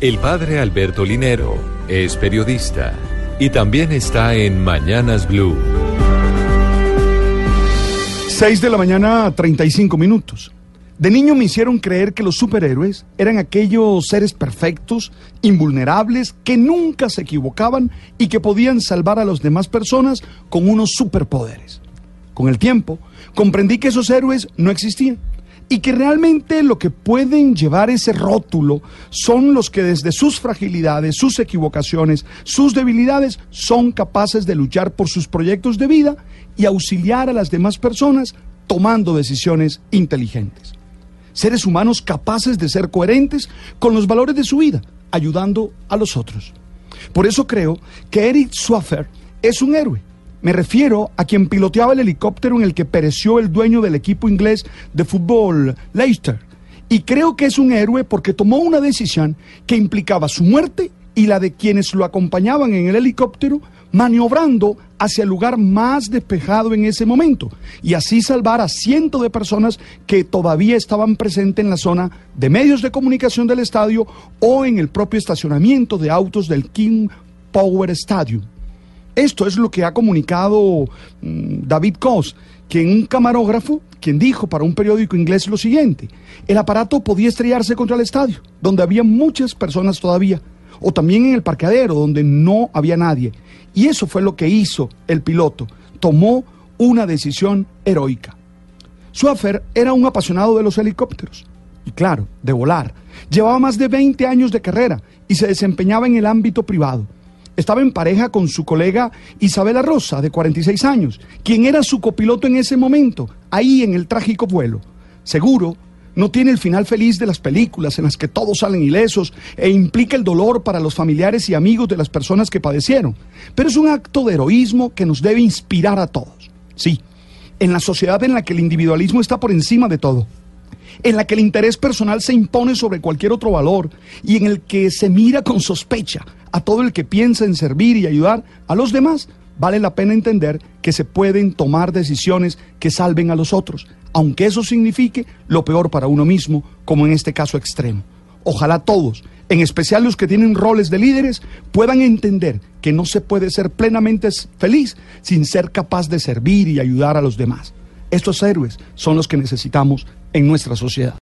El padre Alberto Linero es periodista y también está en Mañanas Blue. 6 de la mañana, 35 minutos. De niño me hicieron creer que los superhéroes eran aquellos seres perfectos, invulnerables, que nunca se equivocaban y que podían salvar a las demás personas con unos superpoderes. Con el tiempo, comprendí que esos héroes no existían y que realmente lo que pueden llevar ese rótulo son los que desde sus fragilidades, sus equivocaciones, sus debilidades, son capaces de luchar por sus proyectos de vida y auxiliar a las demás personas tomando decisiones inteligentes. Seres humanos capaces de ser coherentes con los valores de su vida, ayudando a los otros. Por eso creo que Eric Swaffer es un héroe me refiero a quien piloteaba el helicóptero en el que pereció el dueño del equipo inglés de fútbol, Leicester. Y creo que es un héroe porque tomó una decisión que implicaba su muerte y la de quienes lo acompañaban en el helicóptero, maniobrando hacia el lugar más despejado en ese momento y así salvar a cientos de personas que todavía estaban presentes en la zona de medios de comunicación del estadio o en el propio estacionamiento de autos del King Power Stadium. Esto es lo que ha comunicado mm, David Coss, quien un camarógrafo, quien dijo para un periódico inglés lo siguiente, el aparato podía estrellarse contra el estadio, donde había muchas personas todavía, o también en el parqueadero, donde no había nadie. Y eso fue lo que hizo el piloto, tomó una decisión heroica. Swaffer era un apasionado de los helicópteros, y claro, de volar. Llevaba más de 20 años de carrera y se desempeñaba en el ámbito privado estaba en pareja con su colega Isabela Rosa, de 46 años, quien era su copiloto en ese momento, ahí en el trágico vuelo. Seguro, no tiene el final feliz de las películas en las que todos salen ilesos e implica el dolor para los familiares y amigos de las personas que padecieron, pero es un acto de heroísmo que nos debe inspirar a todos. Sí, en la sociedad en la que el individualismo está por encima de todo en la que el interés personal se impone sobre cualquier otro valor y en el que se mira con sospecha a todo el que piensa en servir y ayudar a los demás, vale la pena entender que se pueden tomar decisiones que salven a los otros, aunque eso signifique lo peor para uno mismo, como en este caso extremo. Ojalá todos, en especial los que tienen roles de líderes, puedan entender que no se puede ser plenamente feliz sin ser capaz de servir y ayudar a los demás. Estos héroes son los que necesitamos en nuestra sociedad.